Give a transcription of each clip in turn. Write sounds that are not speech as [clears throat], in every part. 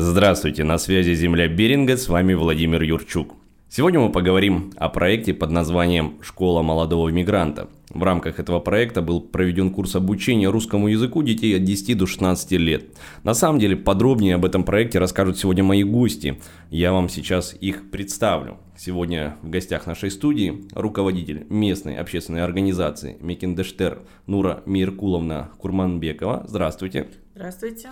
Здравствуйте, на связи Земля Беринга, с вами Владимир Юрчук. Сегодня мы поговорим о проекте под названием «Школа молодого мигранта». В рамках этого проекта был проведен курс обучения русскому языку детей от 10 до 16 лет. На самом деле подробнее об этом проекте расскажут сегодня мои гости. Я вам сейчас их представлю. Сегодня в гостях нашей студии руководитель местной общественной организации Мекиндештер Нура Миркуловна Курманбекова. Здравствуйте. Здравствуйте.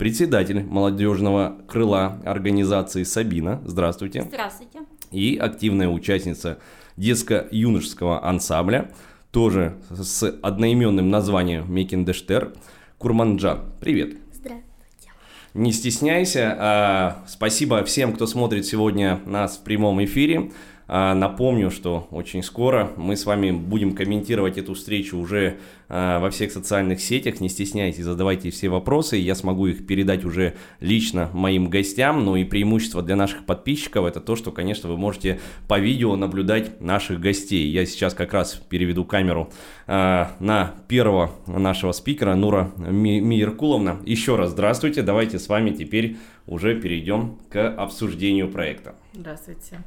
Председатель молодежного крыла организации Сабина. Здравствуйте. Здравствуйте. И активная участница детско-юношеского ансамбля – тоже с одноименным названием Мекиндештер, Курманджан. Привет. Здравствуйте. Не стесняйся. А, спасибо всем, кто смотрит сегодня нас в прямом эфире. А, напомню, что очень скоро мы с вами будем комментировать эту встречу уже а, во всех социальных сетях. Не стесняйтесь, задавайте все вопросы. Я смогу их передать уже лично моим гостям. Ну и преимущество для наших подписчиков это то, что, конечно, вы можете по видео наблюдать наших гостей. Я сейчас как раз переведу камеру а, на первого нашего спикера Нура Миркуловна. Еще раз здравствуйте. Давайте с вами теперь уже перейдем к обсуждению проекта. Здравствуйте.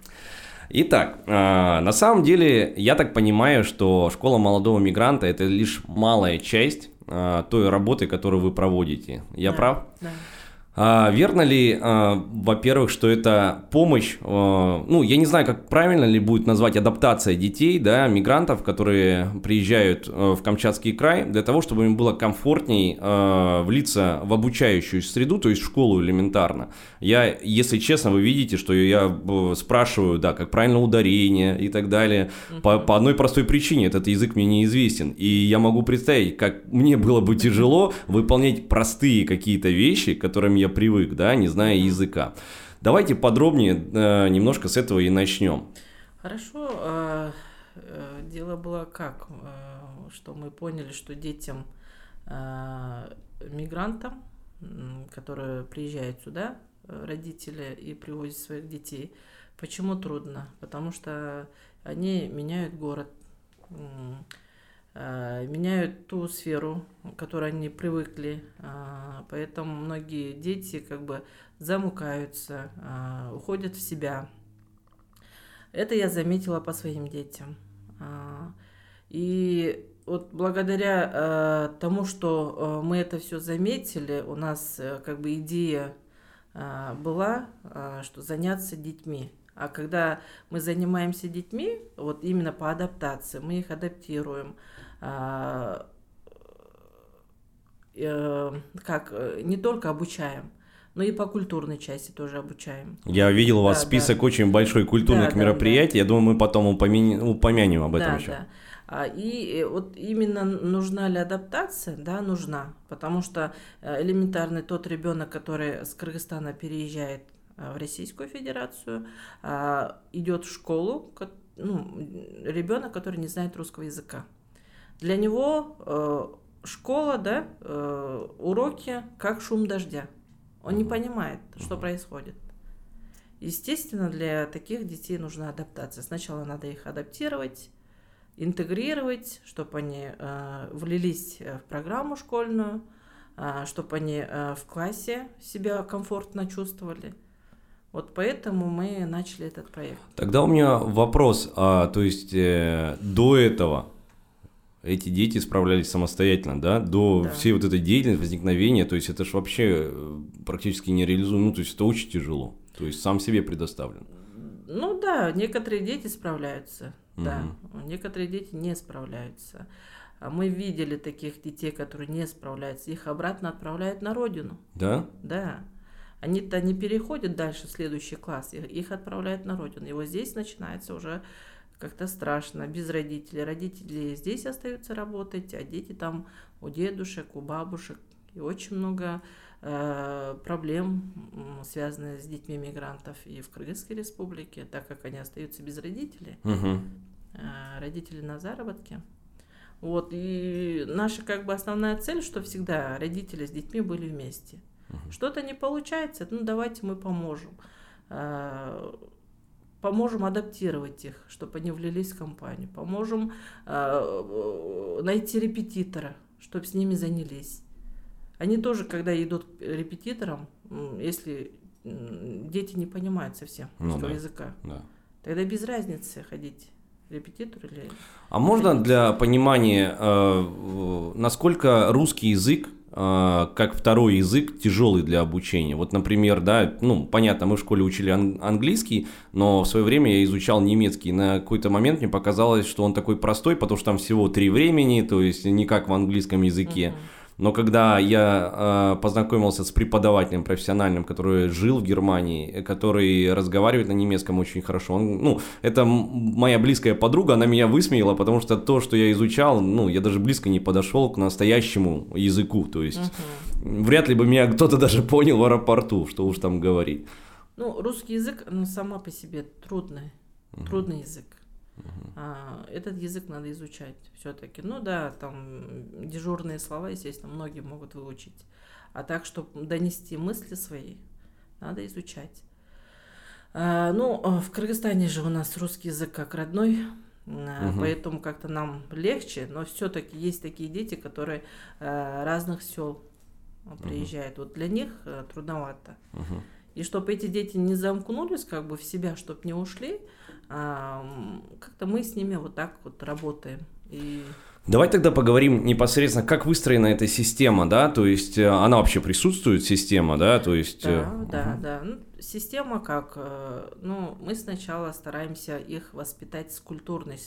Итак, а, на самом деле, я так понимаю, что школа молодого мигранта это лишь малая часть а, той работы, которую вы проводите. Я да, прав? Да. А, верно ли, а, во-первых, что это помощь, а, ну, я не знаю, как правильно ли будет назвать адаптация детей, да, мигрантов, которые приезжают а, в Камчатский край, для того, чтобы им было комфортней а, влиться в обучающую среду, то есть в школу элементарно. Я, если честно, вы видите, что я спрашиваю, да, как правильно ударение и так далее, по, по одной простой причине, этот язык мне неизвестен, и я могу представить, как мне было бы тяжело выполнять простые какие-то вещи, которыми я привык, да, не зная языка. Давайте подробнее э, немножко с этого и начнем. Хорошо. Э, э, дело было как, э, что мы поняли, что детям э, мигрантам, которые приезжают сюда, э, родители и привозят своих детей, почему трудно? Потому что они меняют город меняют ту сферу, которой они привыкли, а, поэтому многие дети как бы замукаются, а, уходят в себя. Это я заметила по своим детям. И вот благодаря э, тому, что э, мы это все заметили, у нас как бы идея была, что заняться детьми. А когда мы занимаемся детьми, вот именно по адаптации, мы их адаптируем, а, э, как э, не только обучаем, но и по культурной части тоже обучаем. Я видел у вас да, список да. очень большой культурных да, мероприятий. Да, да. Я думаю, мы потом упомянем, упомянем об этом да, еще. Да. А, и э, вот именно нужна ли адаптация? Да, нужна. Потому что элементарный тот ребенок, который с Кыргызстана переезжает в Российскую Федерацию, а, идет в школу, ну, ребенок, который не знает русского языка. Для него э, школа, да, э, уроки как шум дождя. Он не понимает, что происходит. Естественно, для таких детей нужна адаптация. Сначала надо их адаптировать, интегрировать, чтобы они э, влились в программу школьную, э, чтобы они э, в классе себя комфортно чувствовали. Вот поэтому мы начали этот проект. Тогда у меня вопрос, а, то есть э, до этого эти дети справлялись самостоятельно, да, до да. всей вот этой деятельности, возникновения, то есть это же вообще э, практически нереализуемо, ну, то есть это очень тяжело, то есть сам себе предоставлен. Ну да, некоторые дети справляются, угу. да, некоторые дети не справляются. А мы видели таких детей, которые не справляются, их обратно отправляют на родину. Да? Да. Они-то не переходят дальше в следующий класс, их отправляют на родину. И вот здесь начинается уже как-то страшно, без родителей. Родители здесь остаются работать, а дети там у дедушек, у бабушек. И очень много э, проблем, связанных с детьми мигрантов и в Кыргызской республике, так как они остаются без родителей. Угу. Э, родители на заработке. Вот, и наша как бы основная цель, что всегда родители с детьми были вместе. Угу. Что-то не получается, ну давайте мы поможем. Э, поможем адаптировать их, чтобы они влились в компанию, поможем э, найти репетитора, чтобы с ними занялись. Они тоже, когда идут к репетиторам, если дети не понимают совсем ну, да, языка. Да. Тогда без разницы ходить репетитор или... А можно для понимания, э, насколько русский язык как второй язык тяжелый для обучения. Вот, например, да, ну, понятно, мы в школе учили ан- английский, но в свое время я изучал немецкий. На какой-то момент мне показалось, что он такой простой, потому что там всего три времени, то есть не как в английском языке. Uh-huh. Но когда я э, познакомился с преподавателем профессиональным, который жил в Германии, который разговаривает на немецком очень хорошо, он, ну, это моя близкая подруга, она меня высмеяла, потому что то, что я изучал, ну, я даже близко не подошел к настоящему языку, то есть uh-huh. вряд ли бы меня кто-то даже понял в аэропорту, что уж там говорить. Ну, русский язык, ну, сама по себе трудный, uh-huh. трудный язык. А, этот язык надо изучать все-таки. Ну да, там дежурные слова, естественно, многие могут выучить. А так, чтобы донести мысли свои, надо изучать. А, ну, а, в Кыргызстане же у нас русский язык как родной, угу. поэтому как-то нам легче, но все-таки есть такие дети, которые разных сел приезжают. Угу. Вот для них трудновато. Угу. И чтобы эти дети не замкнулись как бы в себя, чтобы не ушли, как-то мы с ними вот так вот работаем. И... Давай тогда поговорим непосредственно, как выстроена эта система, да, то есть э, она вообще присутствует, система, да, то есть... Да, uh да, да. Ну, система как, э, ну, мы сначала стараемся их воспитать с культурной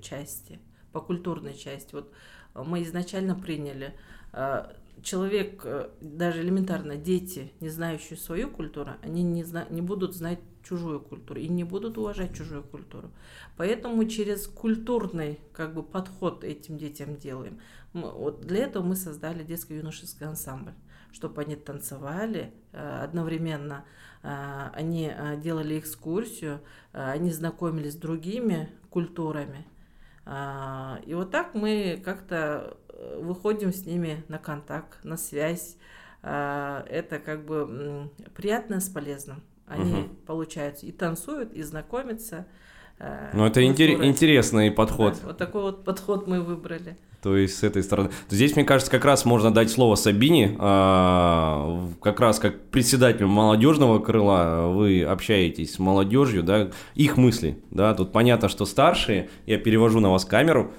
части, по культурной части. Вот мы изначально приняли человек, даже элементарно дети, не знающие свою культуру, они не, зна не будут знать чужую культуру и не будут уважать чужую культуру. Поэтому через культурный как бы, подход этим детям делаем. Мы, вот для этого мы создали детско-юношеский ансамбль, чтобы они танцевали э, одновременно, э, они э, делали экскурсию, они знакомились с другими культурами. И вот так мы как-то выходим с ними на контакт, на связь. Это как бы приятно с полезным. Они, угу. получается, и танцуют, и знакомятся. Э, ну, это интер- интересный подход. Да, вот такой вот подход мы выбрали. То есть с этой стороны. Здесь, мне кажется, как раз можно дать слово Сабине. А, как раз как председателю молодежного крыла вы общаетесь с молодежью, да, их мысли, да. Тут понятно, что старшие. Я перевожу на вас камеру.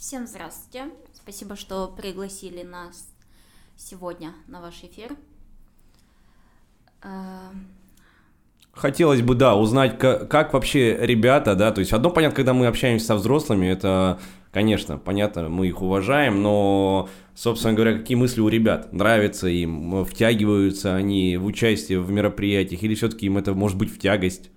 Всем здравствуйте. Спасибо, что пригласили нас сегодня на ваш эфир. Хотелось бы, да, узнать, как, как вообще ребята, да, то есть одно понятно, когда мы общаемся со взрослыми, это, конечно, понятно, мы их уважаем, но, собственно говоря, какие мысли у ребят? Нравится им, втягиваются они в участие в мероприятиях, или все-таки им это может быть в тягость?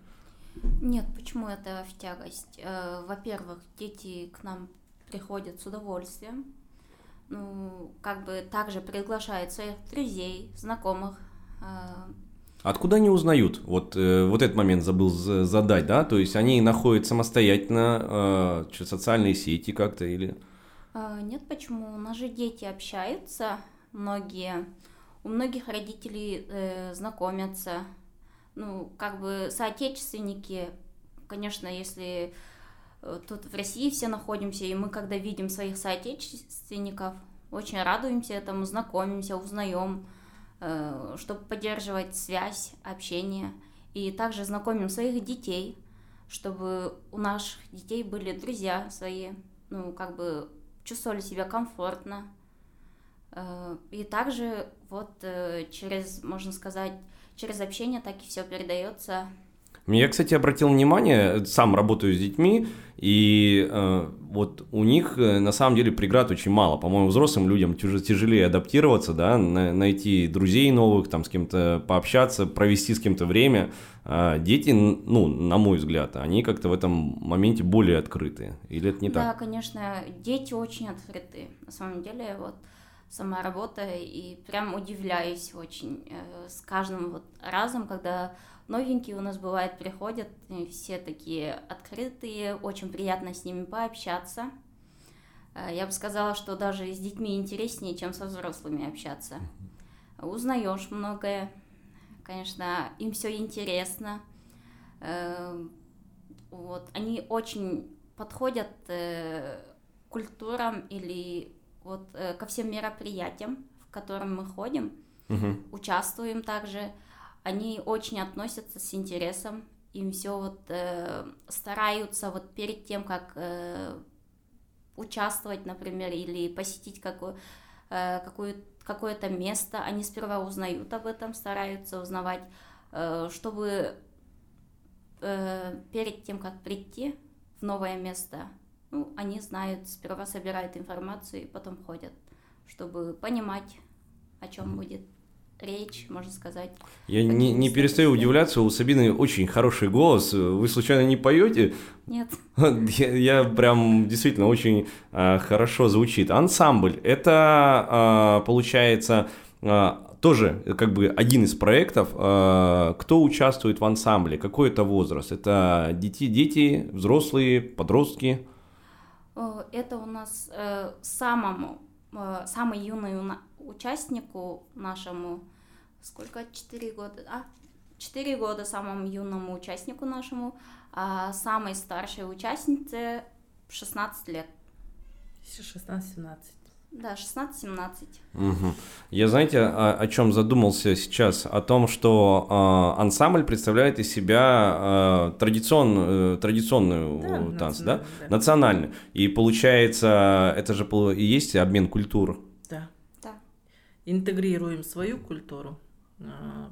Нет, почему это в тягость? Э, во-первых, дети к нам приходят с удовольствием, ну, как бы также приглашают своих друзей, знакомых, э, Откуда они узнают? Вот, э, вот этот момент забыл задать, да? То есть они находят самостоятельно э, социальные сети как-то или... А, нет, почему? У нас же дети общаются, многие. У многих родителей э, знакомятся. Ну, как бы соотечественники, конечно, если э, тут в России все находимся, и мы когда видим своих соотечественников, очень радуемся этому, знакомимся, узнаем. Э, чтобы поддерживать связь, общение. И также знакомим своих детей, чтобы у наших детей были друзья свои, ну, как бы чувствовали себя комфортно. Э, и также вот э, через, можно сказать, через общение так и все передается я, кстати, обратил внимание, сам работаю с детьми, и э, вот у них э, на самом деле преград очень мало. По-моему, взрослым людям тяж тяжелее адаптироваться, да, на найти друзей новых, там с кем-то пообщаться, провести с кем-то время. А дети, ну, на мой взгляд, они как-то в этом моменте более открыты. Или это не да, так? Да, конечно, дети очень открыты. На самом деле, вот сама работа, и прям удивляюсь очень э, с каждым вот разом, когда новенькие у нас бывает приходят, все такие открытые, очень приятно с ними пообщаться. Э, я бы сказала, что даже с детьми интереснее, чем со взрослыми общаться. Узнаешь многое, конечно, им все интересно. Э, вот, они очень подходят э, к культурам или вот ко всем мероприятиям, в которым мы ходим, угу. участвуем также. Они очень относятся с интересом, им все вот э, стараются вот перед тем, как э, участвовать, например, или посетить какое, э, какое, какое-то место, они сперва узнают об этом, стараются узнавать, э, чтобы э, перед тем, как прийти в новое место, ну, они знают, сперва собирают информацию и потом ходят, чтобы понимать, о чем будет речь, можно сказать. Я не, не перестаю удивляться, у Сабины очень хороший голос. Вы случайно не поете? Нет. [laughs] Я, я прям действительно очень э, хорошо звучит. Ансамбль это э, получается э, тоже как бы один из проектов. Э, кто участвует в ансамбле? Какой это возраст? Это дети, дети, взрослые, подростки? Это у нас э, самому, э, самый юный участнику нашему сколько? Четыре года, а? Четыре года самому юному участнику нашему, а самой старшей участнице 16 лет. 16-17. Да, 16-17. Угу. Я, знаете, о, о чем задумался сейчас? О том, что э, ансамбль представляет из себя э, традицион, э, традиционную да, танц, да? да? Национальную. И получается, это же и есть обмен культур. Да. да. Интегрируем свою культуру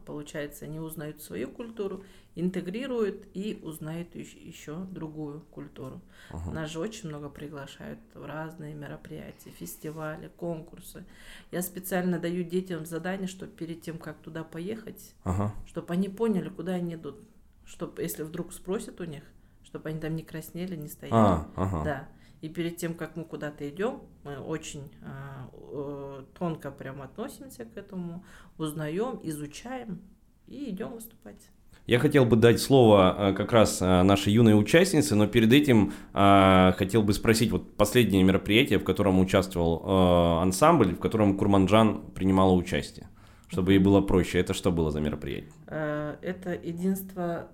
получается, они узнают свою культуру, интегрируют и узнают еще другую культуру. Ага. Нас же очень много приглашают в разные мероприятия, фестивали, конкурсы. Я специально даю детям задание, чтобы перед тем, как туда поехать, ага. чтобы они поняли, куда они идут. Чтобы, если вдруг спросят у них, чтобы они там не краснели, не стояли. А, ага. Да. И перед тем, как мы куда-то идем, мы очень э, тонко прям относимся к этому, узнаем, изучаем и идем выступать. Я хотел бы дать слово а, как раз а, нашей юной участнице, но перед этим э, хотел бы спросить, вот последнее мероприятие, в котором участвовал э, ансамбль, в котором Курманджан принимала участие, чтобы ей было проще. Это что было за мероприятие? Это единство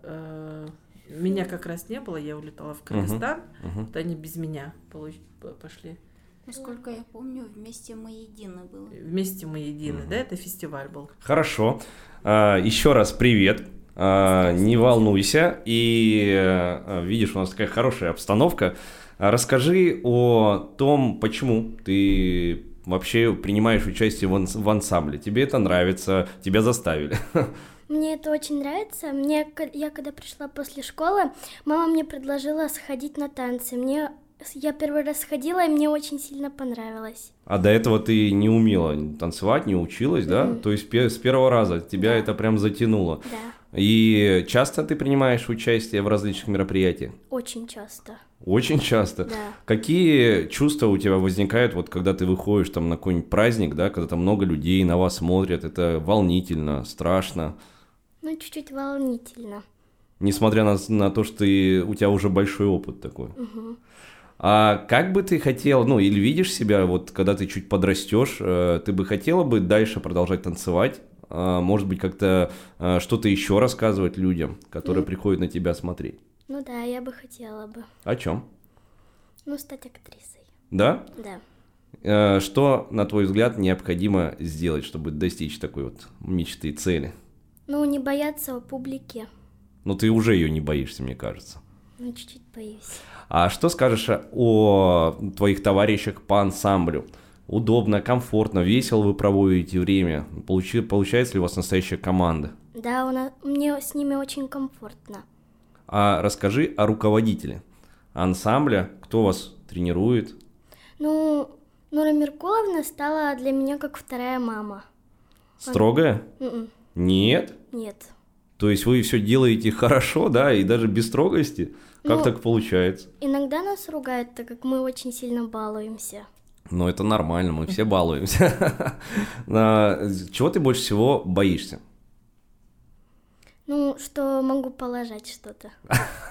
меня как раз не было, я улетала в Кыргызстан, uh-huh. вот они без меня пошли. Насколько я помню, вместе мы едины было. Вместе мы едины, uh-huh. да, это фестиваль был. Хорошо. А, еще раз привет. А, не волнуйся. И а, видишь, у нас такая хорошая обстановка. А расскажи о том, почему ты вообще принимаешь участие в, в ансамбле. Тебе это нравится, тебя заставили. [laughs] Мне это очень нравится. Мне, я когда пришла после школы, мама мне предложила сходить на танцы. Мне я первый раз сходила, и мне очень сильно понравилось. А до этого ты не умела танцевать, не училась, да? Mm-hmm. То есть с первого раза тебя да. это прям затянуло. Да. И часто ты принимаешь участие в различных мероприятиях? Очень часто. Очень часто. Да. Какие чувства у тебя возникают, вот когда ты выходишь там на какой-нибудь праздник, да, когда там много людей на вас смотрят, это волнительно, страшно? Ну, чуть-чуть волнительно. Несмотря на, на то, что ты, у тебя уже большой опыт такой. Угу. А как бы ты хотел, ну, или видишь себя, вот когда ты чуть подрастешь, э, ты бы хотела бы дальше продолжать танцевать? Э, может быть, как-то э, что-то еще рассказывать людям, которые ну, приходят на тебя смотреть? Ну да, я бы хотела бы. О чем? Ну, стать актрисой. Да? Да. Э, что, на твой взгляд, необходимо сделать, чтобы достичь такой вот мечты, цели? Ну, не бояться публики. Ну, ты уже ее не боишься, мне кажется. Ну, чуть-чуть боюсь. А что скажешь о твоих товарищах по ансамблю? Удобно, комфортно, весело вы проводите время? Получи, получается ли у вас настоящая команда? Да, у нас, мне с ними очень комфортно. А расскажи о руководителе ансамбля, кто вас тренирует? Ну, Нура Меркуловна стала для меня как вторая мама. Строгая? Она... Нет? Нет. То есть вы все делаете хорошо, да, и даже без строгости? Как ну, так получается? Иногда нас ругают, так как мы очень сильно балуемся. Ну, это нормально, мы все балуемся. [laughs] Чего ты больше всего боишься? Ну, что могу положить что-то.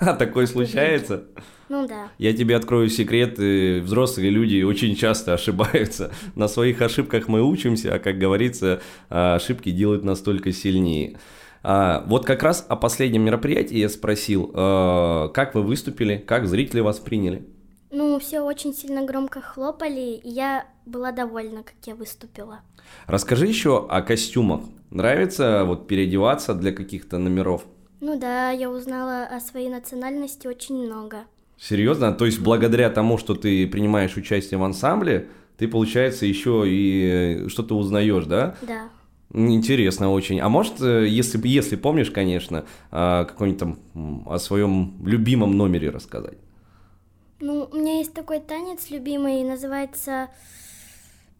[laughs] Такое случается? Ну да. Я тебе открою секрет, взрослые люди очень часто ошибаются. [laughs] На своих ошибках мы учимся, а, как говорится, ошибки делают нас только сильнее. А, вот как раз о последнем мероприятии я спросил, как вы выступили, как зрители вас приняли? Ну, все очень сильно громко хлопали, и я была довольна, как я выступила. Расскажи еще о костюмах. Нравится вот переодеваться для каких-то номеров? Ну да, я узнала о своей национальности очень много. Серьезно? То есть благодаря тому, что ты принимаешь участие в ансамбле, ты, получается, еще и что-то узнаешь, да? Да. Интересно очень. А может, э, если, если помнишь, конечно, а, какой-нибудь там о своем любимом номере рассказать? Ну, у меня есть такой танец любимый, называется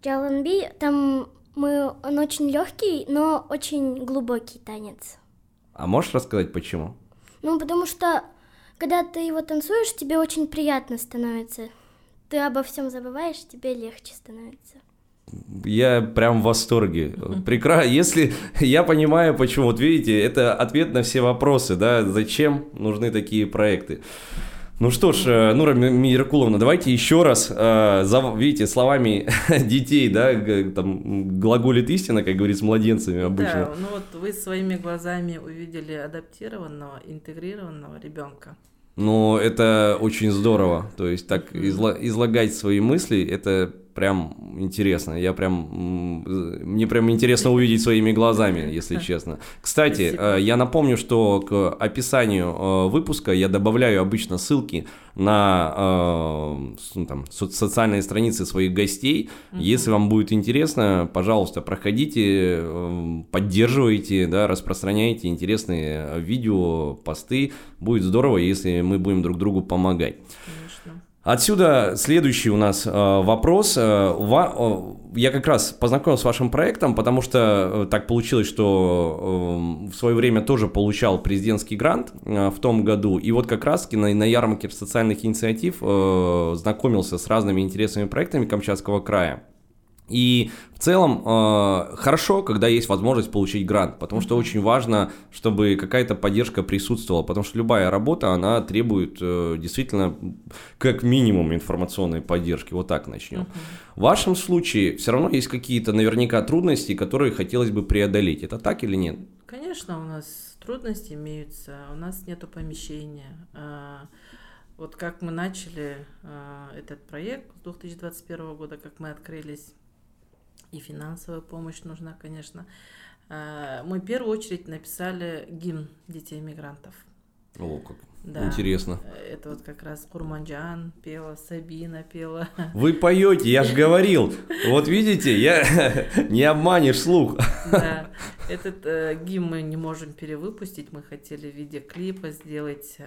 Джаланби. Там мы, он очень легкий, но очень глубокий танец. А можешь рассказать, почему? Ну, потому что, когда ты его танцуешь, тебе очень приятно становится. Ты обо всем забываешь, тебе легче становится. Я прям в восторге. Прекрасно. Если я понимаю, почему. Вот видите, это ответ на все вопросы, да, зачем нужны такие проекты. Ну что ж, э, Нура Миракуловна, давайте еще раз, э, видите, словами [laughs] детей, да, там глаголит истина, как говорится, с младенцами обычно. Да, ну вот вы своими глазами увидели адаптированного, интегрированного ребенка. Ну, это очень здорово. То есть так излагать свои мысли, это прям интересно. Я прям мне прям интересно увидеть своими глазами, если честно. Кстати, Спасибо. Э, я напомню, что к описанию э, выпуска я добавляю обычно ссылки на э, ну, там, социальные страницы своих гостей. Угу. Если вам будет интересно, пожалуйста, проходите, поддерживайте, да, распространяйте интересные видео, посты. Будет здорово, если мы будем друг другу помогать. Отсюда следующий у нас э, вопрос. Э, ва, э, я как раз познакомился с вашим проектом, потому что э, так получилось, что э, в свое время тоже получал президентский грант э, в том году. И вот как раз на, на ярмарке социальных инициатив э, знакомился с разными интересными проектами Камчатского края. И в целом э, хорошо, когда есть возможность получить грант, потому что очень важно, чтобы какая-то поддержка присутствовала, потому что любая работа, она требует э, действительно как минимум информационной поддержки. Вот так начнем. Uh-huh. В вашем случае все равно есть какие-то наверняка трудности, которые хотелось бы преодолеть. Это так или нет? Конечно, у нас трудности имеются, у нас нет помещения. А, вот как мы начали а, этот проект с 2021 года, как мы открылись и финансовая помощь нужна, конечно. А, мы в первую очередь написали гимн детей мигрантов. О, как да. Интересно. Это вот как раз Курманджан пела, Сабина пела. Вы поете, я же [laughs] говорил. Вот видите, я [laughs] не обманешь слух. Да. [laughs] Этот э, гимн мы не можем перевыпустить. Мы хотели в виде клипа сделать. Э,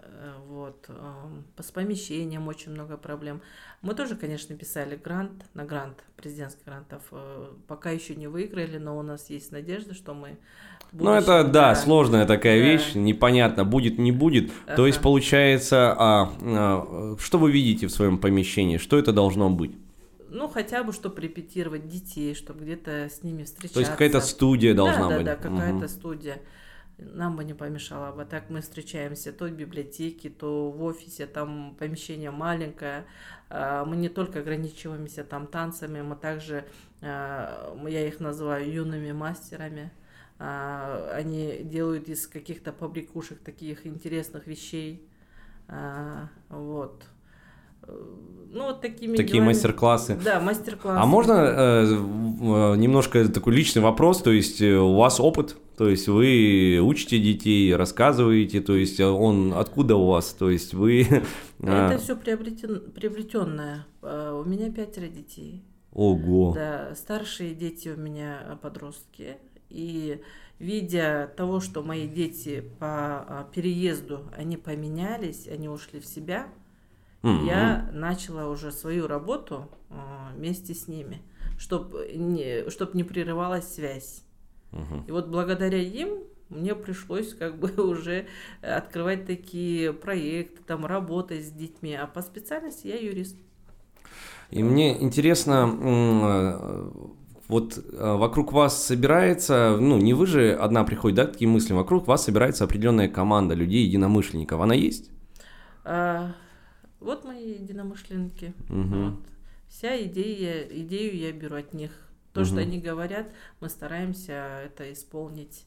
э вот. Э, с помещением очень много проблем. Мы тоже, конечно, писали грант на грант президентских грантов. Э, пока еще не выиграли, но у нас есть надежда, что мы ну, это, да, да, сложная такая да. вещь, непонятно, будет, не будет. Ага. То есть, получается, а, а, что вы видите в своем помещении? Что это должно быть? Ну, хотя бы, чтобы репетировать детей, чтобы где-то с ними встречаться. То есть, какая-то студия должна да, быть? Да, да, какая-то угу. студия. Нам бы не помешало бы. Так мы встречаемся то в библиотеке, то в офисе, там помещение маленькое. А, мы не только ограничиваемся там танцами, мы также, а, я их называю юными мастерами они делают из каких-то побрякушек таких интересных вещей. А, вот. Ну, вот такими Такие делами... мастер-классы. Да, мастер-классы. А можно э, э, немножко такой личный вопрос? То есть э, у вас опыт, то есть вы учите детей, рассказываете, то есть он откуда у вас? То есть вы... [laughs] Это все приобретен, приобретенное. У меня пятеро детей. Ого. Да, старшие дети у меня подростки, и видя того, что мои дети по а, переезду, они поменялись, они ушли в себя, mm-hmm. я начала уже свою работу а, вместе с ними, чтобы не, чтоб не прерывалась связь. Mm-hmm. И вот благодаря им мне пришлось как бы [laughs] уже открывать такие проекты, там работать с детьми, а по специальности я юрист. И мне интересно, вот э, вокруг вас собирается, ну, не вы же одна приходит, да, такие мысли, вокруг вас собирается определенная команда людей, единомышленников. Она есть? А, вот мои единомышленники. Угу. Вот. Вся идея, идею я беру от них. То, угу. что они говорят, мы стараемся это исполнить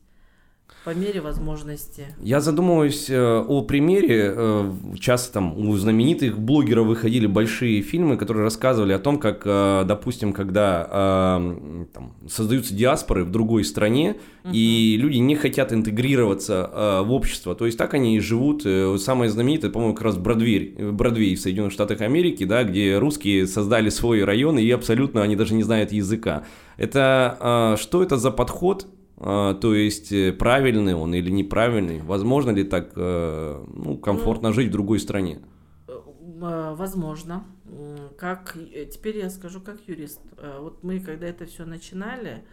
по мере возможности. Я задумываюсь э, о примере. Э, часто там у знаменитых блогеров выходили большие фильмы, которые рассказывали о том, как, э, допустим, когда там, создаются диаспоры в другой стране, uh-huh. и люди не хотят интегрироваться в общество. То есть так они и живут. Самое знаменитое, по-моему, как раз Бродвей, Бродвей в Соединенных Штатах Америки, да, где русские создали свой район, и абсолютно они даже не знают языка. Это что это за подход? А, то есть э, правильный он или неправильный? Возможно ли так э, ну, комфортно ну, жить в другой стране? Э, возможно. Как, теперь я скажу как юрист. Вот мы, когда это все начинали,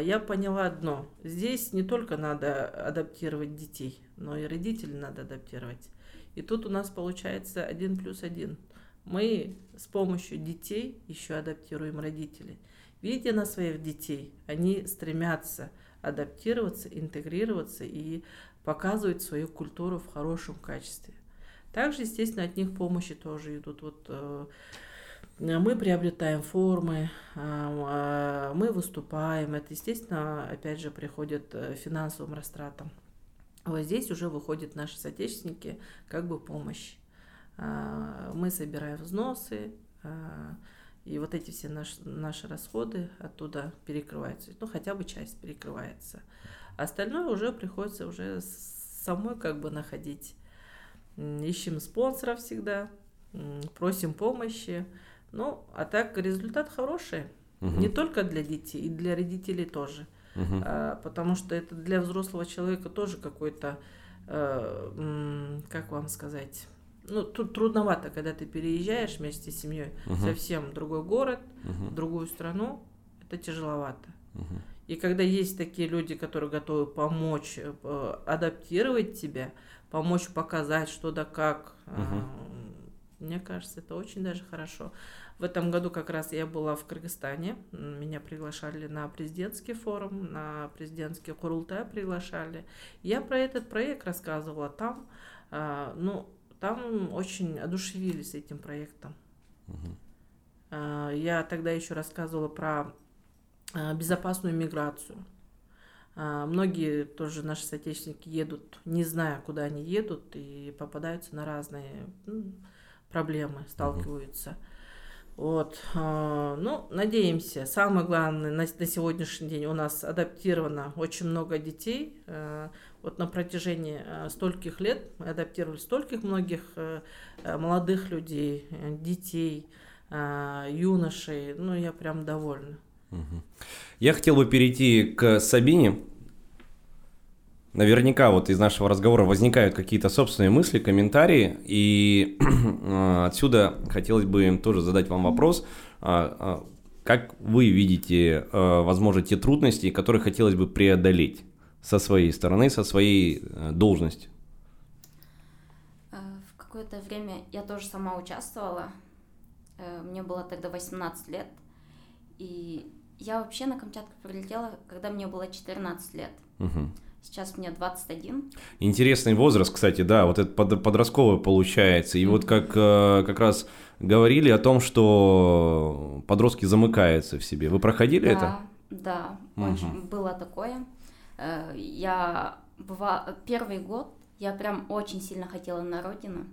я поняла одно. Здесь не только надо адаптировать детей, но и родителей надо адаптировать. И тут у нас получается один плюс один. Мы с помощью детей еще адаптируем родителей. Видя на своих детей, они стремятся адаптироваться, интегрироваться и показывать свою культуру в хорошем качестве. Также, естественно, от них помощи тоже идут. Вот э, мы приобретаем формы, э, мы выступаем. Это, естественно, опять же, приходит э, финансовым растратам. Вот здесь уже выходят наши соотечественники как бы помощь. Мы собираем взносы, и вот эти все наши, наши расходы оттуда перекрываются. Ну, хотя бы часть перекрывается. Остальное уже приходится уже самой как бы находить. Ищем спонсоров всегда, просим помощи. Ну, а так результат хороший. Угу. Не только для детей, и для родителей тоже. Угу. А, потому что это для взрослого человека тоже какой-то, э, как вам сказать, ну, тут трудновато, когда ты переезжаешь вместе с семьей uh-huh. совсем в другой город, uh-huh. в другую страну, это тяжеловато. Uh-huh. И когда есть такие люди, которые готовы помочь, э, адаптировать тебя, помочь показать, что да как, uh-huh. мне кажется, это очень даже хорошо. В этом году как раз я была в Кыргызстане, меня приглашали на президентский форум, на президентский Курултай приглашали. Я про этот проект рассказывала там. А, ну, там очень одушевились этим проектом. Угу. Я тогда еще рассказывала про а, безопасную миграцию. А, многие тоже наши соотечественники едут, не зная, куда они едут, и попадаются на разные ну, проблемы, сталкиваются. Угу. Вот, ну, надеемся. Самое главное, на, на сегодняшний день у нас адаптировано очень много детей. Вот на протяжении э, стольких лет мы адаптировали стольких многих э, э, молодых людей, детей, юношей. Ну, я прям довольна. Я хотел бы перейти к Сабине. Наверняка вот из нашего разговора возникают какие-то собственные мысли, комментарии, и [clears throat] отсюда хотелось бы тоже задать вам вопрос. А, а, как вы видите, возможно, те трудности, которые хотелось бы преодолеть? со своей стороны, со своей э, должности? Э, в какое-то время я тоже сама участвовала. Э, мне было тогда 18 лет. И я вообще на Камчатку прилетела, когда мне было 14 лет. Угу. Сейчас мне 21. Интересный возраст, кстати, да, вот это подростковый получается. И mm вот как, как раз говорили о том, что подростки замыкаются в себе. Вы проходили да, это? Да, угу. очень было такое. Э, я быва... первый год я прям очень сильно хотела на родину.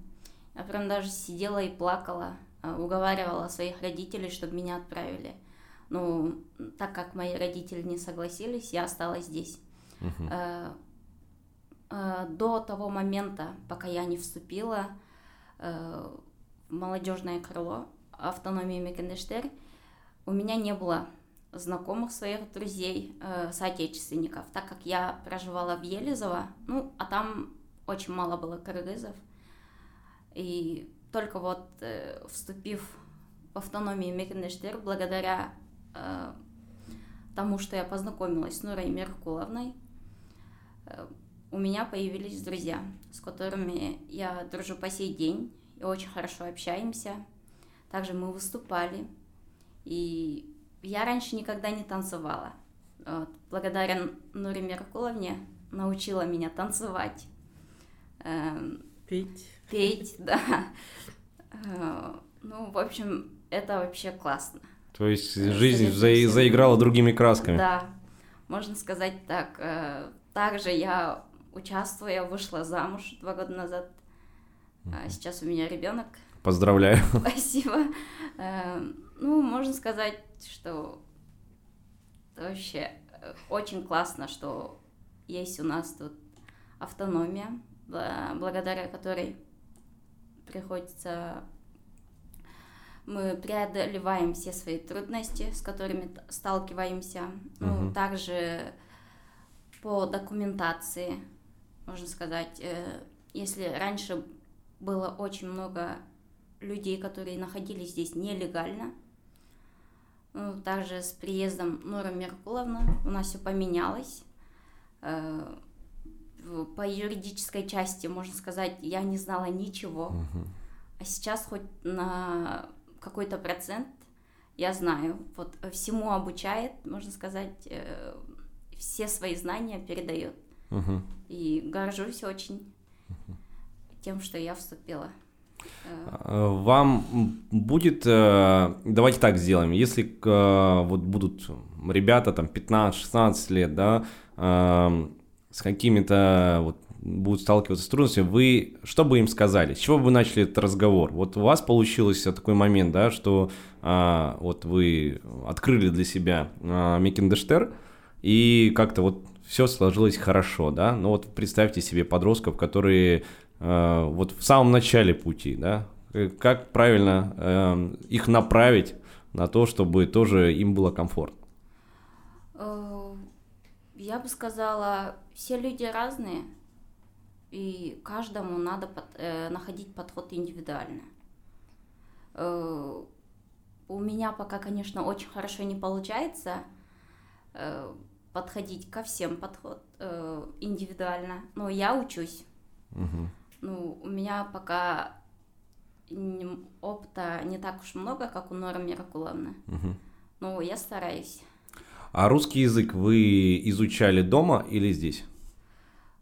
Я прям даже сидела и плакала, э, уговаривала своих родителей, чтобы меня отправили. Ну, так как мои родители не согласились, я осталась здесь. Uh-huh. До того момента, пока я не вступила в молодежное крыло автономии Мекендештер, у меня не было знакомых своих друзей, э, соотечественников, так как я проживала в Елизово, ну, а там очень мало было кыргызов. И только вот э, вступив в автономию Мекенештер, благодаря э, тому, что я познакомилась с Нурой Меркуловной, э, у меня появились друзья, с которыми я дружу по сей день и очень хорошо общаемся. Также мы выступали, и я раньше никогда не танцевала. Вот. Благодаря Нуре Меркуловне научила меня танцевать. Эм, петь. Петь, [laughs] да. Э, ну, в общем, это вообще классно. То есть жизнь за... заиграла другими красками. Да, можно сказать так. Также я участвую, я вышла замуж два года назад. А сейчас у меня ребенок. Поздравляю. [laughs] Спасибо. Э, ну, можно сказать, что вообще э, очень классно, что есть у нас тут автономия, благодаря которой приходится мы преодолеваем все свои трудности, с которыми сталкиваемся. Uh-huh. Ну, также по документации, можно сказать, э, если раньше было очень много людей, которые находились здесь нелегально, ну, также с приездом Нора Меркуловна у нас все поменялось. Э, по юридической части, можно сказать, я не знала ничего. А сейчас хоть на какой-то процент я знаю. Вот всему обучает, можно сказать, все свои знания передает. Uh-huh. И горжусь очень uh-huh. тем, что я вступила. Э, вам будет, э, давайте так сделаем, если вот будут ребята там 15-16 лет, да, с какими-то вот будут сталкиваться с трудностями, вы что бы им сказали? С чего бы вы начали этот разговор? Вот у вас получился такой момент, да, что а, вот вы открыли для себя а, Микендештер, и как-то вот все сложилось хорошо, да? Ну вот представьте себе подростков, которые а, вот в самом начале пути, да? Как правильно а, их направить на то, чтобы тоже им было комфортно? Э, я бы сказала, все люди разные, и каждому надо под, э, находить подход индивидуально. Э, у меня пока, конечно, очень хорошо не получается э, подходить ко всем подход э, индивидуально, но я учусь. Угу. Ну, у меня пока опыта не так уж много, как у Норы Миракуловны, угу. но я стараюсь. А русский язык вы изучали дома или здесь?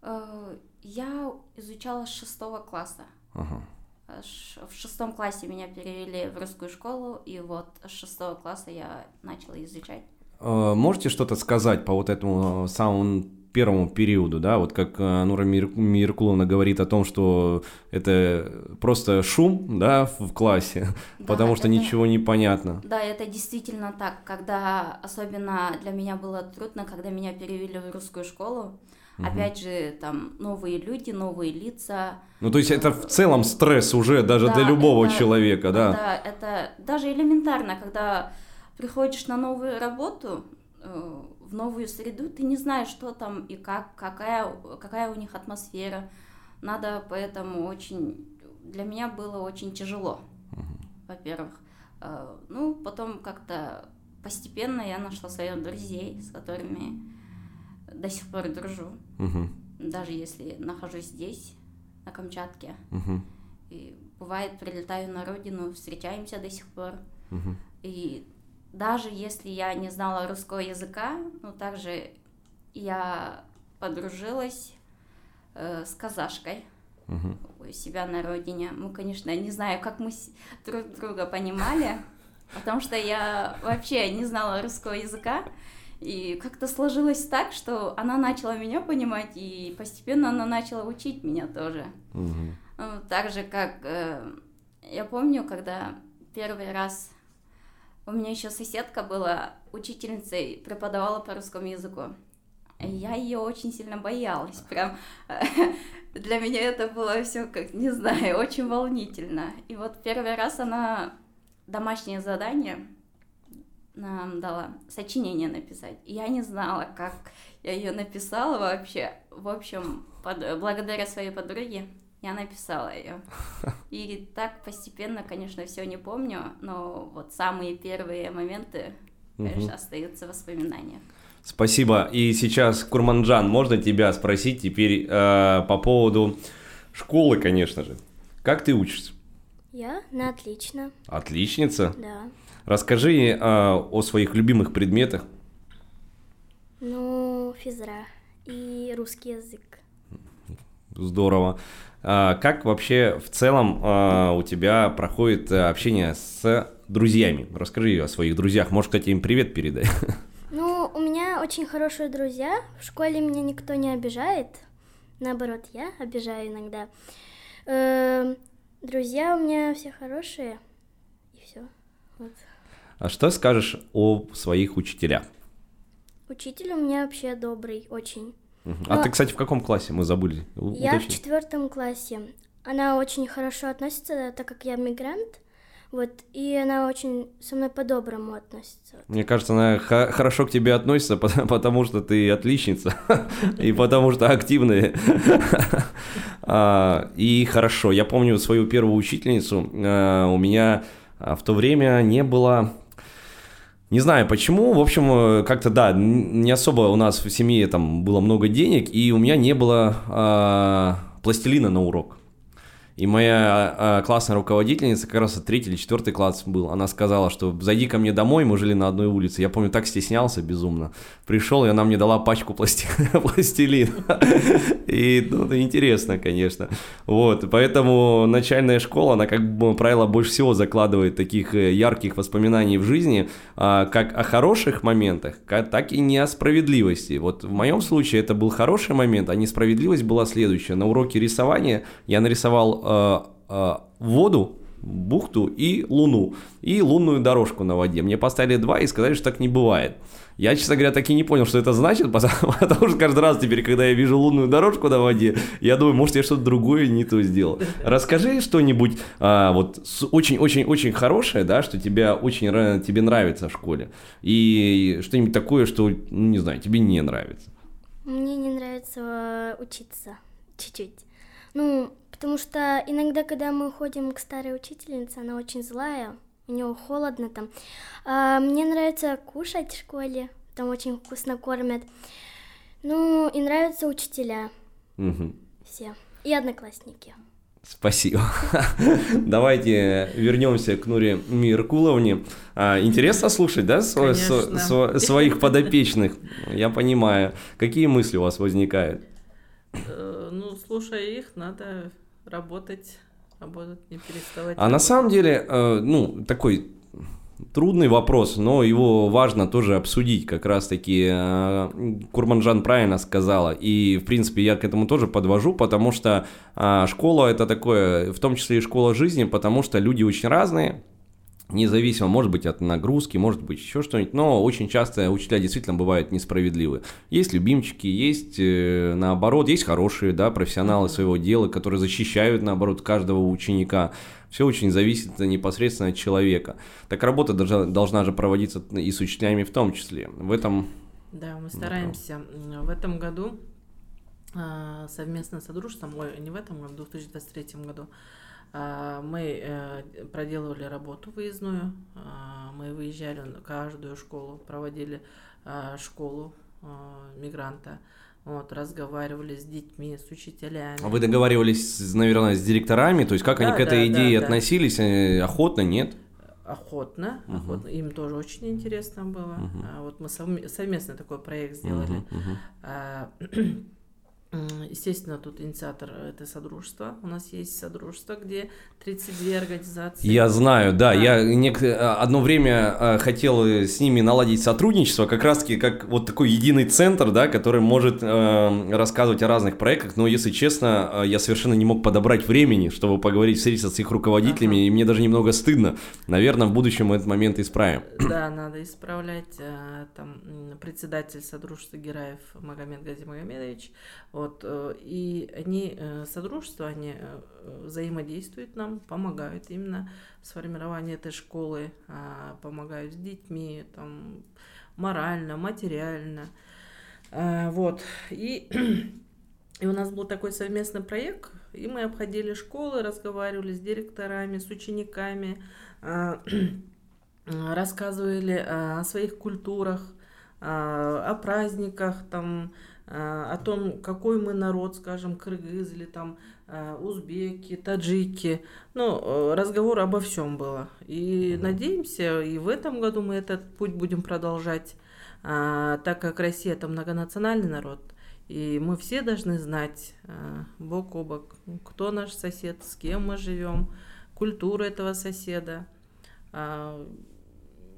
Э, я изучала с шестого класса. Ага. В шестом классе меня перевели в русскую школу, и вот с шестого класса я начала изучать. Э, можете что-то сказать по вот этому самому первому периоду, да, вот как э, Нура Мир, Миркуловна говорит о том, что это просто шум, да, в классе, [laughs] да, потому что это, ничего не понятно. Да, это действительно так, когда, особенно для меня было трудно, когда меня перевели в русскую школу, Угу. Опять же, там новые люди, новые лица. Ну, то есть это в целом стресс уже даже да, для любого это, человека, да? Да, это даже элементарно, когда приходишь на новую работу, э, в новую среду, ты не знаешь, что там и как, какая, какая у них атмосфера. Надо поэтому очень... Для меня было очень тяжело, угу. во-первых. Э, ну, потом как-то постепенно я нашла своих друзей, с которыми до сих пор дружу. Угу. Даже если нахожусь здесь, на Камчатке. Угу. И бывает, прилетаю на родину, встречаемся до сих пор. Угу. И даже если я не знала русского языка, ну также я подружилась э, с казашкой угу. у себя на родине. Мы, конечно, не знаю, как мы друг друга понимали, потому что я вообще не знала русского языка. И как-то сложилось так, что она начала меня понимать, и постепенно она начала учить меня тоже. Угу. Так же, как э, я помню, когда первый раз у меня еще соседка была учительницей, преподавала по русскому языку. Я ее очень сильно боялась. Прям для меня это было все как, не знаю, [laughs] очень волнительно. И вот первый раз она домашнее задание нам дала сочинение написать. Я не знала, как я ее написала вообще. В общем, под, благодаря своей подруге я написала ее. [laughs] И так постепенно, конечно, все не помню, но вот самые первые моменты, конечно, остаются воспоминания. Спасибо. И сейчас, Курманджан, можно тебя спросить теперь э, по поводу школы, конечно же. Как ты учишься? Я на отлично. Отличница? Да. Расскажи э, о своих любимых предметах. Ну, физра и русский язык. Здорово. А, как вообще в целом а, у тебя проходит общение с друзьями? Расскажи о своих друзьях. Может, кстати, им привет передай. [laughs] Ну, у меня очень хорошие друзья. В школе меня никто не обижает. Наоборот, я обижаю иногда. Эм, друзья у меня все хорошие. И все. Вот. А что скажешь о своих учителях? Учитель у меня вообще добрый, очень. А Ну, ты, кстати, в каком классе? Мы забыли. Я в четвертом классе. Она очень хорошо относится, так как я мигрант. Вот, и она очень со мной по-доброму относится. Мне кажется, она хорошо к тебе относится, пот- [laughs] потому что ты отличница [laughs] и потому что активная. [laughs] А, И хорошо, я помню свою первую учительницу. а, У меня а, в то время не было не знаю почему, в общем, э, как-то да, не особо у нас в семье там было много денег, и у меня не было а, пластилина на урок. И моя а, классная руководительница, как раз третий или четвертый класс был, она сказала, что зайди ко мне домой, мы жили на одной улице. Я помню, так стеснялся безумно. Пришел, и она мне дала пачку пласти... [laughs] пластилина. И ну, это интересно, конечно. Вот, поэтому начальная школа, она, как правило, больше всего закладывает таких э, ярких воспоминаний в жизни, а, как о хороших моментах, так и не о справедливости. Вот в моем случае это был хороший момент, а несправедливость была следующая. На уроке рисования я нарисовал э, э, воду, бухту и луну, и лунную дорожку на воде. Мне поставили два и сказали, что так не бывает. Я, честно говоря, так и не понял, что это значит, [laughs] потому, потому что каждый раз теперь, когда я вижу лунную дорожку на воде, я думаю, может, я что-то другое не то сделал. Расскажи что-нибудь а, вот очень-очень-очень хорошее, да, что тебя очень тебе нравится в школе, и что-нибудь такое, что, ну, не знаю, тебе не нравится. Мне не нравится учиться чуть-чуть. Ну, потому что иногда, когда мы ходим к старой учительнице, она очень злая, у нее холодно там. А мне нравится кушать в школе, там очень вкусно кормят. Ну, и нравятся учителя Мгм. все. И одноклассники. Спасибо. [laughs] Давайте вернемся к Нуре Миркуловне. А, интересно слушать, да, сво- Конечно. сво- своих подопечных? Я понимаю. Какие мысли у вас возникают? Э, Ну, слушая их, надо работать, работать, не переставать. А на самом деле, э, ну, такой трудный вопрос, но его важно тоже обсудить. Как раз-таки э, Курманжан правильно сказала. И, в принципе, я к этому тоже подвожу, потому что а, школа это такое, в том числе и школа жизни, потому что люди очень разные. Независимо, может быть, от нагрузки, может быть, еще что-нибудь, но очень часто учителя действительно бывают несправедливы. Есть любимчики, есть, э, наоборот, есть хорошие, да, профессионалы своего дела, которые защищают, наоборот, каждого ученика. Все очень зависит непосредственно от человека. Так работа должна, должна же проводиться и с учителями в том числе. В этом Да, мы стараемся. В этом году а, совместно с Содружеством, ой, не в этом году, в 2023 году, мы э, проделывали работу выездную. А, Мы выезжали на каждую школу, проводили а, школу а, мигранта. Вот, разговаривали с детьми, с учителями. вы договаривались, наверное, с директорами, то есть как они Да, к этой да, идее да, да. относились, Э, охотно, нет? Охотно, Мгм. охотно. Им тоже очень интересно было. А, Вот мы совме- совместно такой проект сделали. Мгм, мгм. [clears throat] Естественно, тут инициатор э, это содружество. У нас есть содружество, где 32 организации. Я знаю, да, Да. я нек- э, одно время э, хотел с ними наладить сотрудничество, как раз-таки как вот такой единый центр, да, который может э, рассказывать о разных проектах, но, если честно, я совершенно не мог подобрать времени, чтобы поговорить, встретиться с их руководителями, Ага. и мне даже немного стыдно. Наверное, в будущем мы этот момент исправим. Да, надо исправлять. Там председатель содружества Гераев Магомед Гази Магомедович. Вот, э, и они, э, содружество, они э, взаимодействуют нам, помогают именно в сформировании этой школы, а, помогают с детьми, там, морально, материально. Вот. И, [clears throat] и у нас был такой совместный проект, и мы обходили школы, разговаривали с директорами, с учениками, а, [clears throat] рассказывали о своих культурах, о праздниках, там, а, о том, какой мы народ, скажем, кыргыз или там а, узбеки, таджики. Ну, э, разговор обо всем было. И надеемся, и в этом году мы этот путь будем продолжать, а, так как Россия это многонациональный народ. И мы все должны знать а, бок о бок, кто наш сосед, с кем мы живем, культуру этого соседа. А,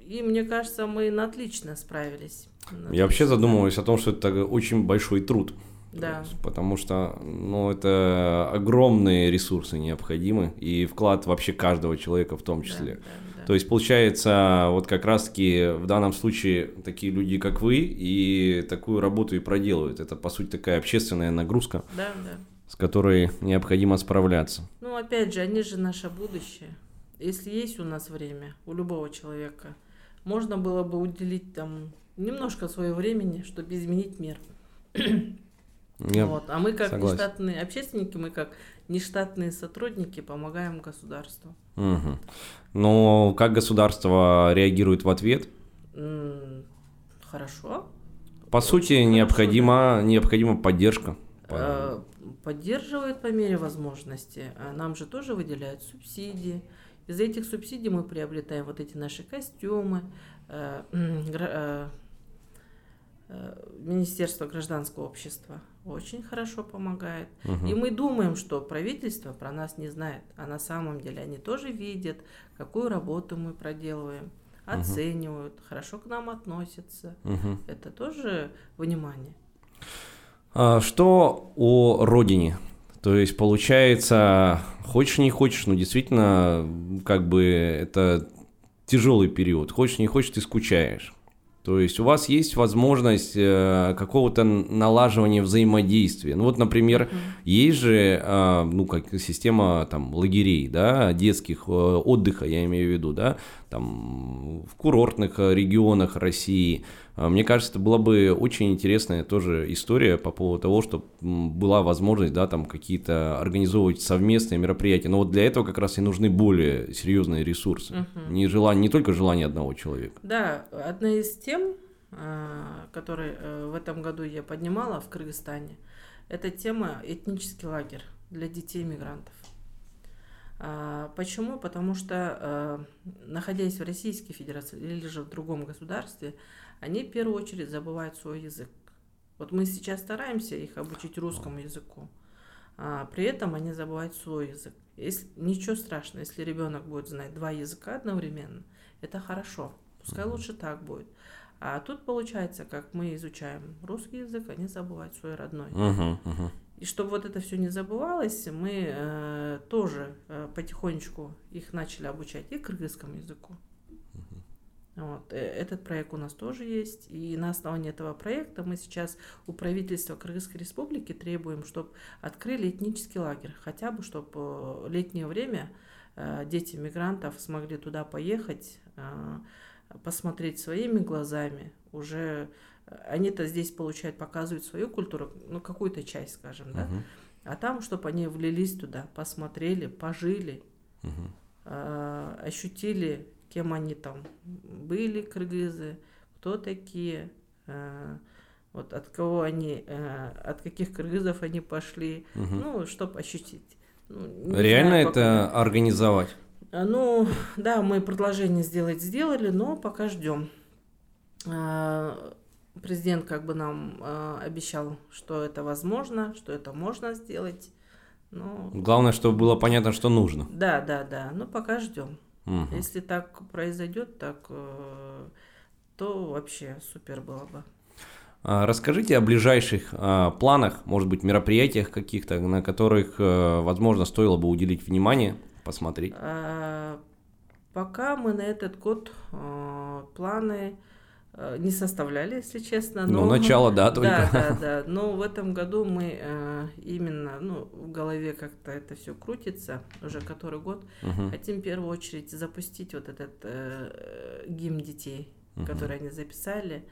И мне кажется, мы на отлично справились. Я вообще задумываюсь о том, что это очень большой труд. Да. Потому что, ну, это огромные ресурсы необходимы и вклад вообще каждого человека в том числе. Да, да, да. То есть получается, вот как раз-таки в данном случае такие люди, как вы, и такую работу и проделывают. Это, по сути, такая общественная нагрузка, Да, да. с которой необходимо справляться. Ну, опять же, они же наше будущее. Если есть у нас время, у любого человека, можно было бы уделить там немножко своего времени, чтобы изменить мир. Я Вот. А мы как согласен. нештатные общественники, мы как нештатные сотрудники помогаем государству. Мгм. Но как государство реагирует в ответ? Хорошо. По сути, хорошо, необходима, необходима поддержка. Э, Поддерживает по мере возможности. А Нам же тоже выделяют субсидии. Из этих субсидий мы приобретаем вот эти наши костюмы. [clears throat] Э, Министерство гражданского общества очень хорошо помогает. Мгм. И мы думаем, что правительство про нас не знает, а на самом деле они тоже видят, какую работу мы проделываем, оценивают, хорошо к нам относятся. Мгм. Это тоже внимание. А Что о родине? То есть, получается, хочешь не хочешь, но действительно, как бы это тяжелый период. Хочешь не хочешь, ты скучаешь. То есть у вас есть возможность э, какого-то налаживания взаимодействия. Ну вот, например, есть же, э, ну как система там лагерей, да, детских э, отдыха, я имею в виду, да, там в курортных э, регионах России. А, Мне кажется, это была бы очень интересная тоже история по поводу того, что была возможность, да, там какие-то организовывать совместные мероприятия. Но вот для этого как раз и нужны более серьезные ресурсы. Мгм. Не, желание, не только желание одного человека. Да, одна из тем, а, которые э, в этом году я поднимала в Кыргызстане, это тема этнический лагерь для детей мигрантов. А, Почему? Потому что, э, находясь в Российской Федерации или же в другом государстве, они в первую очередь забывают свой язык. Вот мы сейчас стараемся их обучить русскому языку, а при этом они забывают свой язык. Если, ничего страшного, если ребенок будет знать два языка одновременно, это хорошо. Пускай лучше так будет. А тут получается, как мы изучаем русский язык, они забывают свой родной. Мгм, мгм. И чтобы вот это все не забывалось, мы э, тоже э, потихонечку их начали обучать и кыргызскому языку. Вот. э, Этот проект у нас тоже есть. И на основании этого проекта мы сейчас у правительства Кыргызской Республики требуем, чтобы открыли этнический лагерь. Хотя бы, чтобы летнее время э, дети мигрантов смогли туда поехать, э, посмотреть своими глазами. Уже э, они-то здесь, получают, показывают свою культуру, ну, какую-то часть, скажем, да. Мгм. А там, чтобы они влились туда, посмотрели, пожили, а, ощутили, кем они там были, кыргызы, кто такие, а, вот от кого они, а, от каких кыргызов они пошли, Мгм. ну, чтобы ощутить. Ну, Реально знаю, это организовать? пока. А, Ну, да, мы предложение сделать сделали, но пока ждем. А, Президент как бы нам а, обещал, что это возможно, что это можно сделать. Но Главное, чтобы было понятно, что нужно. да, да, да. Но пока ждем. Мгм. Если так произойдет, так э, то вообще супер было бы. А, Расскажите о ближайших а, планах, может быть, мероприятиях каких-то, на которых, э, возможно, стоило бы уделить внимание, посмотреть. А, Пока мы на этот год э, планы э, не составляли, если честно. Ну, но- начало, да, [laughs] Да, только. да, [laughs] да. Но в этом году мы э, именно, ну, в голове как-то это все крутится уже который год. Мгм. Хотим в первую очередь запустить вот этот э, гимн детей, Мгм. который они записали,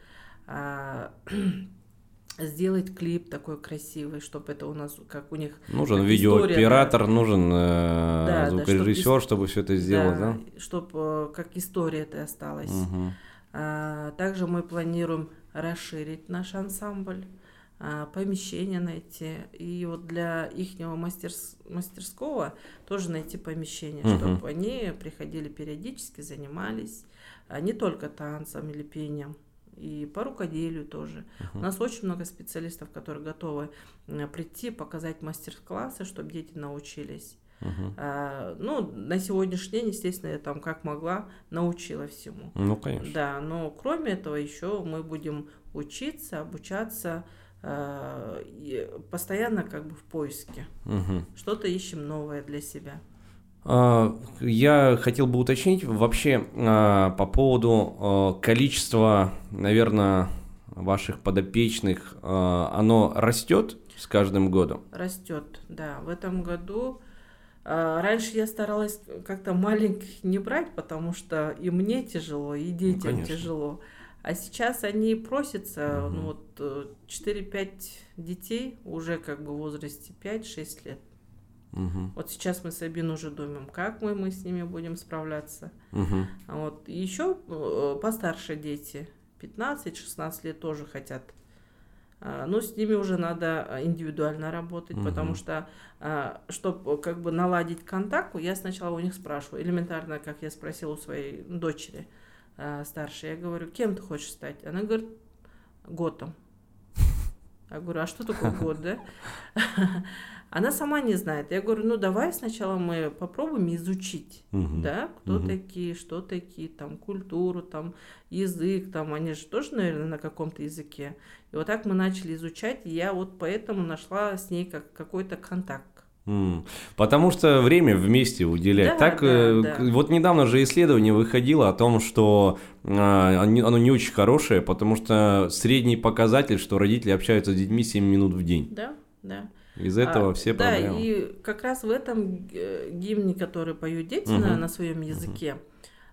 а, [clears throat] сделать клип такой красивый, чтобы это у нас, как у них, Нужен видеооператор, нужен э, Да, да, звукорежиссер, чтоб ис- чтобы все это сделать, да? чтобы как история это осталась. Мгм. А, Также мы планируем расширить наш ансамбль, а, помещение найти. И вот для ихнего мастерс- мастерского тоже найти помещение, Мгм. чтобы они приходили периодически, занимались а, не только танцем или пением, и по рукоделию тоже. У нас очень много специалистов, которые готовы прийти, показать мастер-классы, чтобы дети научились. Мгм. А, ну, на сегодняшний день, естественно, я там как могла научила всему. Ну, конечно. Да, но кроме этого еще мы будем учиться, обучаться, а, постоянно как бы в поиске. Мгм. Что-то ищем новое для себя. А, Я хотел бы уточнить вообще а, по поводу а, количества, наверное, ваших подопечных, оно растет с каждым годом? Растет, да. В этом году раньше я старалась как-то маленьких не брать, потому что и мне тяжело, и детям конечно. тяжело. А сейчас они просятся, Мгм. ну вот э, 4-5 детей уже как бы в возрасте 5-6 лет. Мгм. Вот сейчас мы с Абин уже думаем, как мы, мы с ними будем справляться. Мгм. А вот еще э, постарше дети, 15-16 лет тоже хотят. А, Ну, с ними уже надо а, индивидуально работать, Мгм. потому что, чтобы как бы наладить контакт, я сначала у них спрашиваю, элементарно, как я спросила у своей дочери а, старшей, я говорю, кем ты хочешь стать? Она говорит, готом. Я говорю, а что такое [laughs] год, да? Она сама не знает. Я говорю, ну давай сначала мы попробуем изучить, Мгм. да, кто Мгм. такие, что такие, там, культуру, там, язык, там, они же тоже, наверное, на каком-то языке. И вот так мы начали изучать, и я вот поэтому нашла с ней как какой-то контакт. Потому что время вместе уделять. Да, так, да, э, да. вот недавно же исследование выходило о том, что а, оно не очень хорошее, потому что средний показатель, что родители общаются с детьми 7 минут в день. Да, да. Из этого А, все да, проблемы. и как раз в этом э, гимне, который поют дети на, Мгм. на своем языке,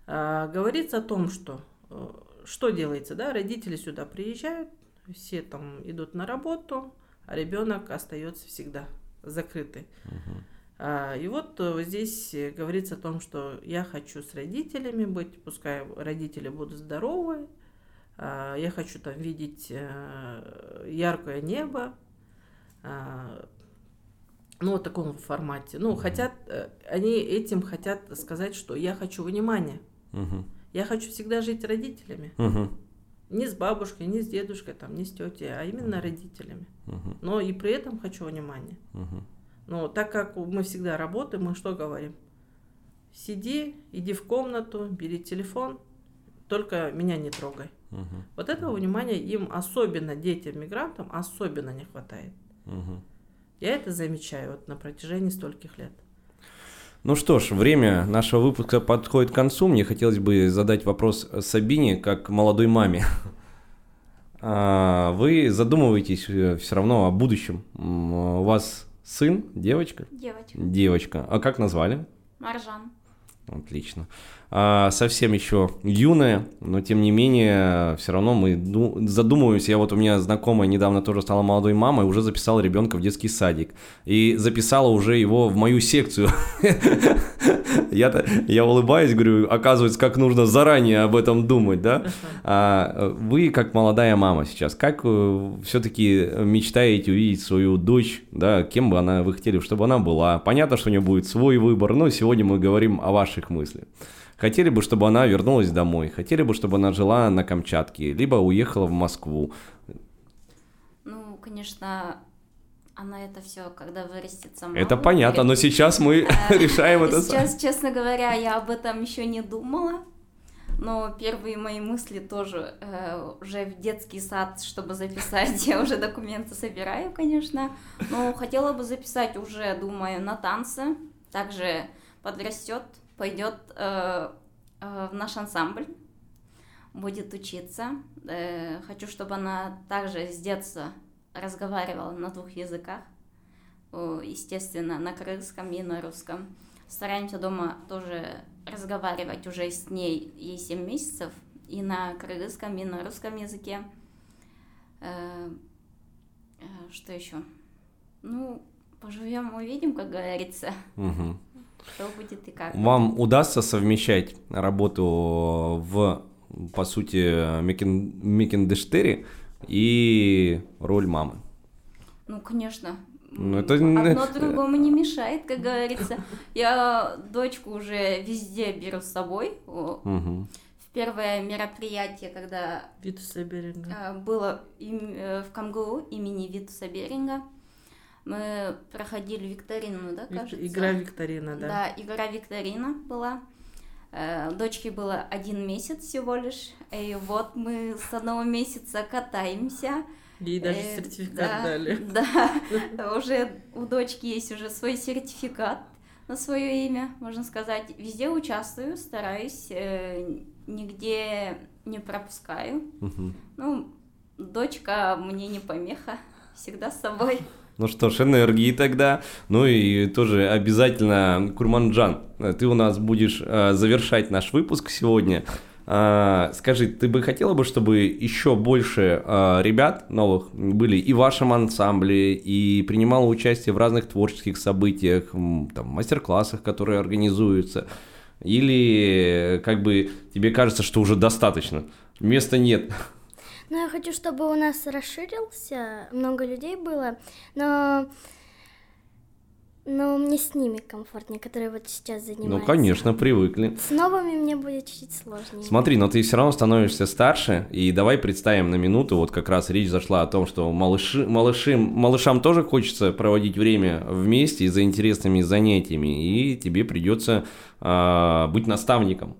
а, говорится о том, что э, что делается, да, родители сюда приезжают, все там идут на работу, а ребенок остается всегда закрытый. А, И вот э, здесь говорится о том, что я хочу с родителями быть, пускай родители будут здоровы, а, я хочу там видеть яркое небо, ну, в таком формате. Ну, хотят, э, они этим хотят сказать, что я хочу внимания. Я хочу всегда жить родителями. Не с бабушкой, не с дедушкой, там, не с тетей, а именно родителями. Но и при этом хочу внимания. Но так как мы всегда работаем, мы что говорим? Сиди, иди в комнату, бери телефон, только меня не трогай. Мгм. Вот этого внимания им, особенно детям-мигрантам, особенно не хватает. Мгм. Я это замечаю вот на протяжении стольких лет. Ну что ж, время нашего выпуска подходит к концу. Мне хотелось бы задать вопрос Сабине, как молодой маме. [laughs] А, Вы задумываетесь все равно о будущем. У вас сын, девочка? Девочка. Девочка. А как назвали? Маржан. Отлично. А, совсем еще юная, но тем не менее, все равно мы ду- задумываемся. Я вот у меня знакомая недавно тоже стала молодой мамой, уже записала ребенка в детский садик. И записала уже его в мою секцию. [laughs] Я-то, я улыбаюсь, говорю, оказывается, как нужно заранее об этом думать, да? А э, вы, как молодая мама сейчас, как все-таки мечтаете увидеть свою дочь, да, кем бы она вы хотели, чтобы она была? Понятно, что у нее будет свой выбор, но сегодня мы говорим о ваших мыслях. Хотели бы, чтобы она вернулась домой, хотели бы, чтобы она жила на Камчатке, либо уехала в Москву. Ну, конечно, она это все, когда вырастет сама. Это понятно, но сейчас мы [laughs] Э, решаем это. Сейчас, честно говоря, я об этом еще не думала. Но первые мои мысли тоже э, уже в детский сад, чтобы записать, [laughs] я уже документы собираю, конечно. Но хотела бы записать уже, думаю, на танцы. Также подрастет, пойдет э, э, в наш ансамбль, будет учиться. Э, хочу, чтобы она также с детства разговаривала на двух языках. Естественно, на крымском и на русском. Стараемся дома тоже разговаривать уже с ней, ей 7 месяцев, и на кыргызском, и на русском языке. Э, э, Что еще? Ну, поживем, увидим, как говорится, Мгм. Что будет и как. Вам удастся совмещать работу в, по сути, Мекен- Мекендештере и роль мамы? Ну, конечно. Ну, это- Одно другому не мешает, как говорится. Я дочку уже везде беру с собой. В первое мероприятие, когда Витуса Беринга. э, было э, в КамГУ имени Витуса Беринга, Мы проходили викторину, да, кажется? Игра викторина, да. Да, игра викторина была. Э, дочке было один месяц всего лишь. И вот мы с одного месяца катаемся. Ей даже э, сертификат да, дали. [laughs] Да, уже у дочки есть уже свой сертификат на свое имя, можно сказать. Везде участвую, стараюсь, э, нигде не пропускаю. Угу. Ну, дочка мне не помеха, всегда с собой. Ну что ж, энергии тогда. Ну и тоже обязательно, Курманджан, ты у нас будешь э, завершать наш выпуск сегодня. А, скажи, ты бы хотела бы, чтобы еще больше а, ребят новых были и в вашем ансамбле, и принимало участие в разных творческих событиях, там, мастер-классах, которые организуются? Или как бы тебе кажется, что уже достаточно? Места нет. Ну, я хочу, чтобы у нас расширился, много людей было, но но мне с ними комфортнее, которые вот сейчас занимаются. Ну, конечно, привыкли. С новыми мне будет чуть сложнее. Смотри, но ты все равно становишься старше, и давай представим на минуту, вот как раз речь зашла о том, что малыши, малыши, малышам тоже хочется проводить время вместе за интересными занятиями, и тебе придется э, быть наставником.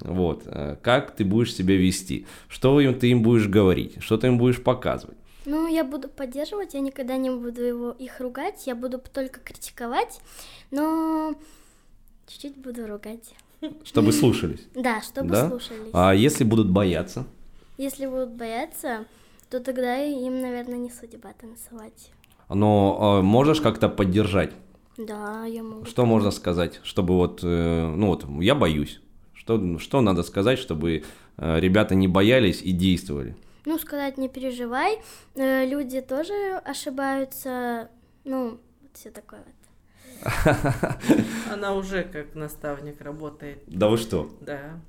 Вот, э, как ты будешь себя вести, что ты им будешь говорить, что ты им будешь показывать. Ну, я буду поддерживать, я никогда не буду его, их ругать, я буду только критиковать, но чуть-чуть буду ругать. Чтобы слушались? [laughs] Да, чтобы да? слушались. А если будут бояться? Если будут бояться, то тогда им, наверное, не судьба танцевать. Но э, можешь как-то поддержать? Да, я могу. Что можно сказать, чтобы вот, э, ну вот, я боюсь. Что, что надо сказать, чтобы э, ребята не боялись и действовали? ну, сказать, не переживай, э, люди тоже ошибаются, ну, вот все такое вот. [laughs] Она уже как наставник работает. Да вы что? Да.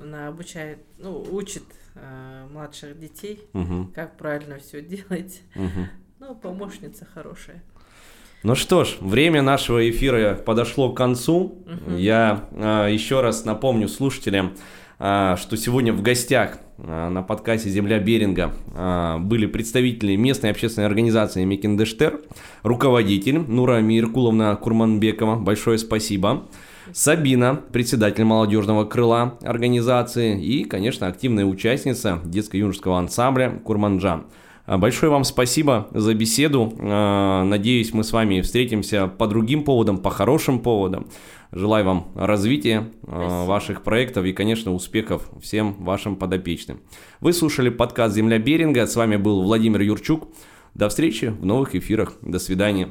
Она обучает, ну, учит э, младших детей, угу. как правильно все делать. Угу. Ну, помощница хорошая. Ну что ж, время нашего эфира подошло к концу. Угу. Я э, еще раз напомню слушателям, э, что сегодня в гостях а, на подкасте «Земля Беринга» а, были представители местной общественной организации Мекиндештер, руководитель Нура Миркуловна Курманбекова, большое спасибо, Сабина, председатель молодежного крыла организации и, конечно, активная участница детско-юношеского ансамбля Курманджан. А, большое вам спасибо за беседу. Надеюсь, мы с вами встретимся по другим поводам, по хорошим поводам. Желаю вам развития э, Спасибо. ваших проектов и, конечно, успехов всем вашим подопечным. Вы слушали подкаст «Земля Беринга». С вами был Владимир Юрчук. До встречи в новых эфирах. До свидания.